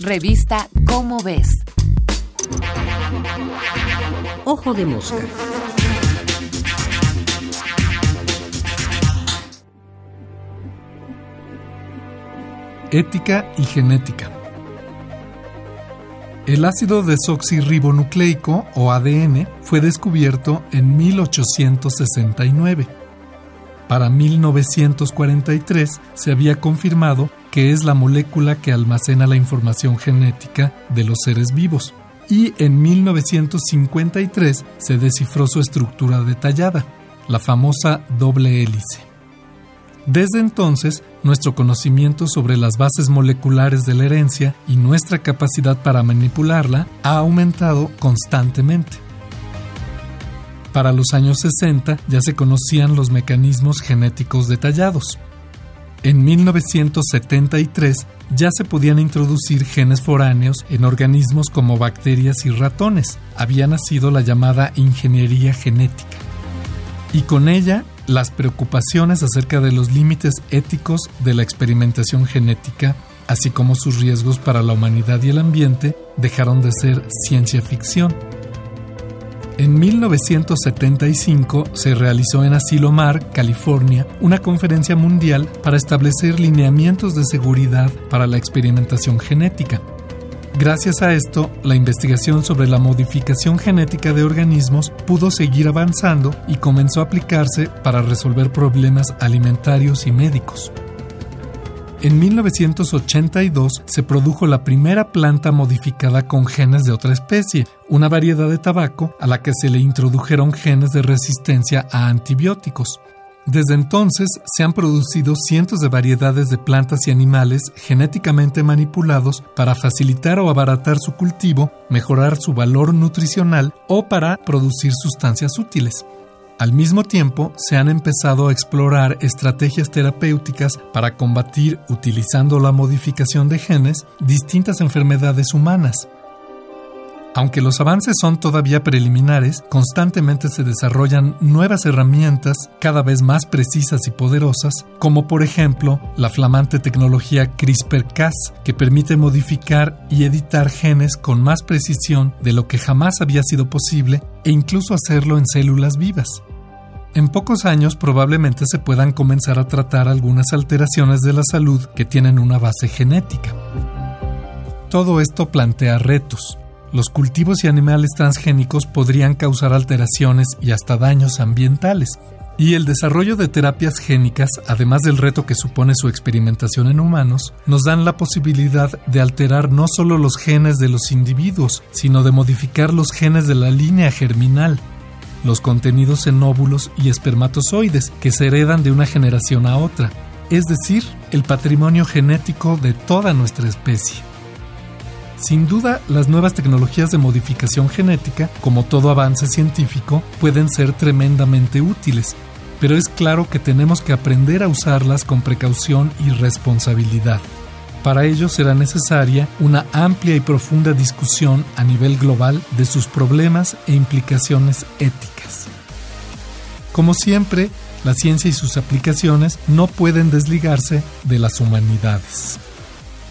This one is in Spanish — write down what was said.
Revista Cómo ves. Ojo de mosca. Ética y genética. El ácido desoxirribonucleico o ADN fue descubierto en 1869. Para 1943 se había confirmado que es la molécula que almacena la información genética de los seres vivos. Y en 1953 se descifró su estructura detallada, la famosa doble hélice. Desde entonces, nuestro conocimiento sobre las bases moleculares de la herencia y nuestra capacidad para manipularla ha aumentado constantemente. Para los años 60 ya se conocían los mecanismos genéticos detallados. En 1973 ya se podían introducir genes foráneos en organismos como bacterias y ratones. Había nacido la llamada ingeniería genética. Y con ella las preocupaciones acerca de los límites éticos de la experimentación genética, así como sus riesgos para la humanidad y el ambiente, dejaron de ser ciencia ficción. En 1975 se realizó en Asilomar, California, una conferencia mundial para establecer lineamientos de seguridad para la experimentación genética. Gracias a esto, la investigación sobre la modificación genética de organismos pudo seguir avanzando y comenzó a aplicarse para resolver problemas alimentarios y médicos. En 1982 se produjo la primera planta modificada con genes de otra especie, una variedad de tabaco a la que se le introdujeron genes de resistencia a antibióticos. Desde entonces se han producido cientos de variedades de plantas y animales genéticamente manipulados para facilitar o abaratar su cultivo, mejorar su valor nutricional o para producir sustancias útiles. Al mismo tiempo, se han empezado a explorar estrategias terapéuticas para combatir, utilizando la modificación de genes, distintas enfermedades humanas, aunque los avances son todavía preliminares, constantemente se desarrollan nuevas herramientas cada vez más precisas y poderosas, como por ejemplo la flamante tecnología CRISPR-Cas, que permite modificar y editar genes con más precisión de lo que jamás había sido posible e incluso hacerlo en células vivas. En pocos años probablemente se puedan comenzar a tratar algunas alteraciones de la salud que tienen una base genética. Todo esto plantea retos, los cultivos y animales transgénicos podrían causar alteraciones y hasta daños ambientales. Y el desarrollo de terapias génicas, además del reto que supone su experimentación en humanos, nos dan la posibilidad de alterar no solo los genes de los individuos, sino de modificar los genes de la línea germinal, los contenidos en óvulos y espermatozoides que se heredan de una generación a otra, es decir, el patrimonio genético de toda nuestra especie. Sin duda, las nuevas tecnologías de modificación genética, como todo avance científico, pueden ser tremendamente útiles, pero es claro que tenemos que aprender a usarlas con precaución y responsabilidad. Para ello será necesaria una amplia y profunda discusión a nivel global de sus problemas e implicaciones éticas. Como siempre, la ciencia y sus aplicaciones no pueden desligarse de las humanidades.